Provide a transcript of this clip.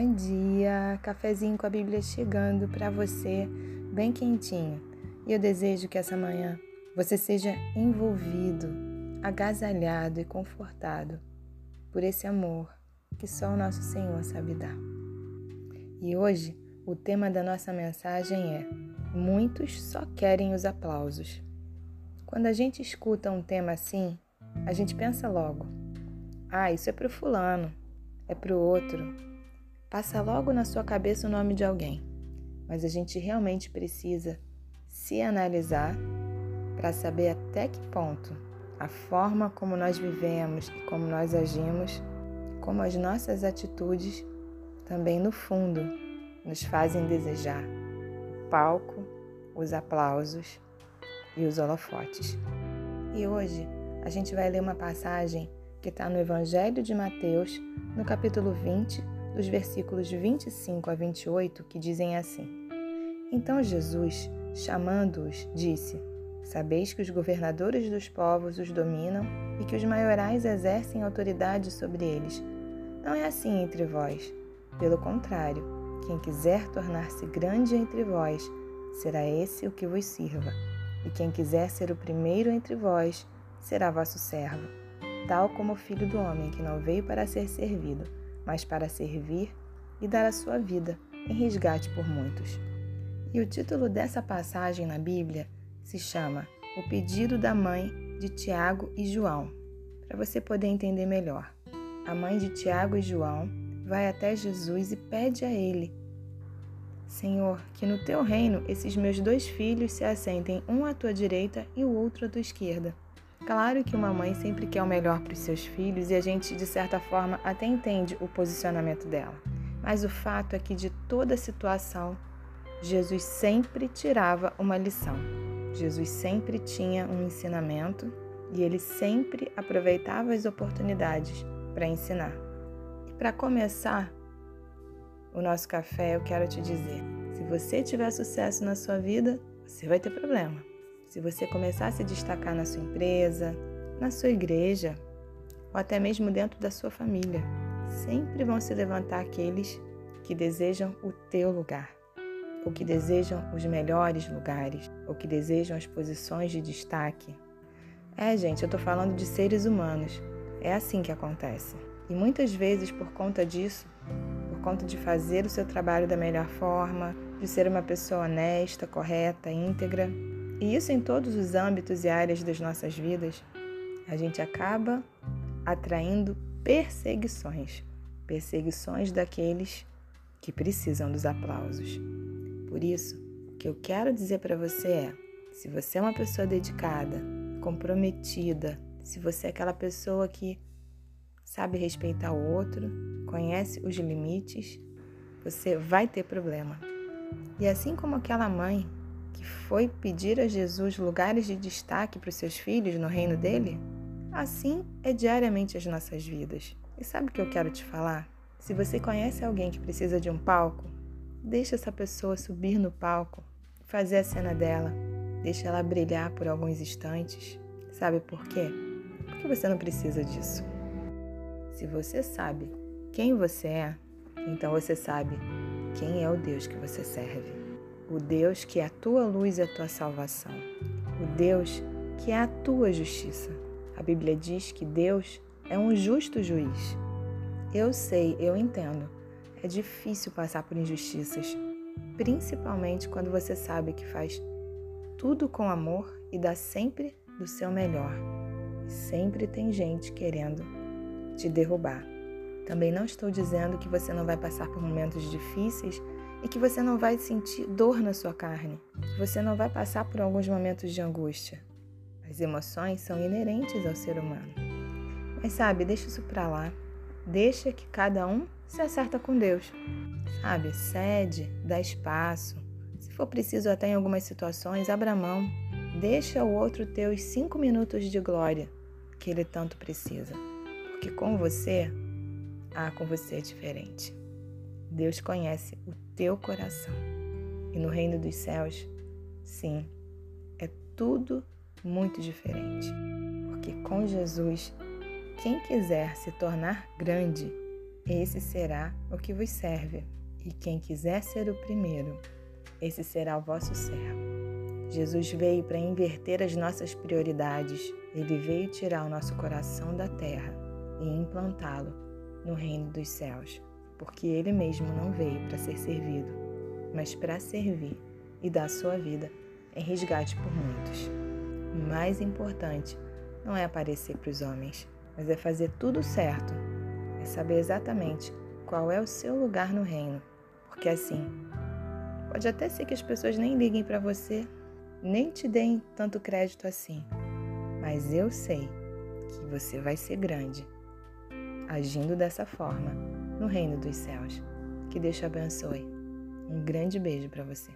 Bom dia, cafezinho com a Bíblia chegando para você, bem quentinho. E eu desejo que essa manhã você seja envolvido, agasalhado e confortado por esse amor que só o nosso Senhor sabe dar. E hoje o tema da nossa mensagem é: Muitos só querem os aplausos. Quando a gente escuta um tema assim, a gente pensa logo: Ah, isso é para o fulano, é para o outro passa logo na sua cabeça o nome de alguém, mas a gente realmente precisa se analisar para saber até que ponto a forma como nós vivemos e como nós agimos, como as nossas atitudes, também no fundo nos fazem desejar o palco, os aplausos e os holofotes. E hoje a gente vai ler uma passagem que está no Evangelho de Mateus, no capítulo 20, dos versículos 25 a 28, que dizem assim: Então Jesus, chamando-os, disse: Sabeis que os governadores dos povos os dominam e que os maiorais exercem autoridade sobre eles. Não é assim entre vós. Pelo contrário, quem quiser tornar-se grande entre vós, será esse o que vos sirva. E quem quiser ser o primeiro entre vós, será vosso servo, tal como o filho do homem que não veio para ser servido, mas para servir e dar a sua vida em resgate por muitos. E o título dessa passagem na Bíblia se chama O Pedido da Mãe de Tiago e João, para você poder entender melhor. A mãe de Tiago e João vai até Jesus e pede a ele: Senhor, que no teu reino esses meus dois filhos se assentem um à tua direita e o outro à tua esquerda. Claro que uma mãe sempre quer o melhor para os seus filhos e a gente, de certa forma, até entende o posicionamento dela. Mas o fato é que de toda situação, Jesus sempre tirava uma lição. Jesus sempre tinha um ensinamento e ele sempre aproveitava as oportunidades para ensinar. E para começar o nosso café, eu quero te dizer: se você tiver sucesso na sua vida, você vai ter problema. Se você começar a se destacar na sua empresa, na sua igreja ou até mesmo dentro da sua família, sempre vão se levantar aqueles que desejam o teu lugar, ou que desejam os melhores lugares, ou que desejam as posições de destaque. É, gente, eu estou falando de seres humanos. É assim que acontece. E muitas vezes, por conta disso, por conta de fazer o seu trabalho da melhor forma, de ser uma pessoa honesta, correta, íntegra, e isso em todos os âmbitos e áreas das nossas vidas, a gente acaba atraindo perseguições perseguições daqueles que precisam dos aplausos. Por isso, o que eu quero dizer para você é: se você é uma pessoa dedicada, comprometida, se você é aquela pessoa que sabe respeitar o outro, conhece os limites, você vai ter problema. E assim como aquela mãe que foi pedir a Jesus lugares de destaque para os seus filhos no reino dele? Assim é diariamente as nossas vidas. E sabe o que eu quero te falar? Se você conhece alguém que precisa de um palco, deixa essa pessoa subir no palco, fazer a cena dela, deixa ela brilhar por alguns instantes. Sabe por quê? Porque você não precisa disso. Se você sabe quem você é, então você sabe quem é o Deus que você serve o Deus que é a tua luz e a tua salvação, o Deus que é a tua justiça. A Bíblia diz que Deus é um justo juiz. Eu sei, eu entendo. É difícil passar por injustiças, principalmente quando você sabe que faz tudo com amor e dá sempre do seu melhor. sempre tem gente querendo te derrubar. Também não estou dizendo que você não vai passar por momentos difíceis e que você não vai sentir dor na sua carne, que você não vai passar por alguns momentos de angústia. As emoções são inerentes ao ser humano. Mas sabe, deixa isso para lá. Deixa que cada um se acerta com Deus. Sabe, cede, dá espaço. Se for preciso até em algumas situações, abra mão. Deixa o outro ter os cinco minutos de glória que ele tanto precisa. Porque com você, ah, com você é diferente. Deus conhece o teu coração. E no reino dos céus, sim, é tudo muito diferente. Porque com Jesus, quem quiser se tornar grande, esse será o que vos serve. E quem quiser ser o primeiro, esse será o vosso servo. Jesus veio para inverter as nossas prioridades. Ele veio tirar o nosso coração da terra e implantá-lo no reino dos céus, porque ele mesmo não veio para ser servido, mas para servir e dar sua vida em resgate por muitos. O mais importante não é aparecer para os homens, mas é fazer tudo certo, é saber exatamente qual é o seu lugar no reino, porque assim, pode até ser que as pessoas nem liguem para você, nem te deem tanto crédito assim, mas eu sei que você vai ser grande agindo dessa forma no reino dos céus. Que Deus te abençoe. Um grande beijo para você.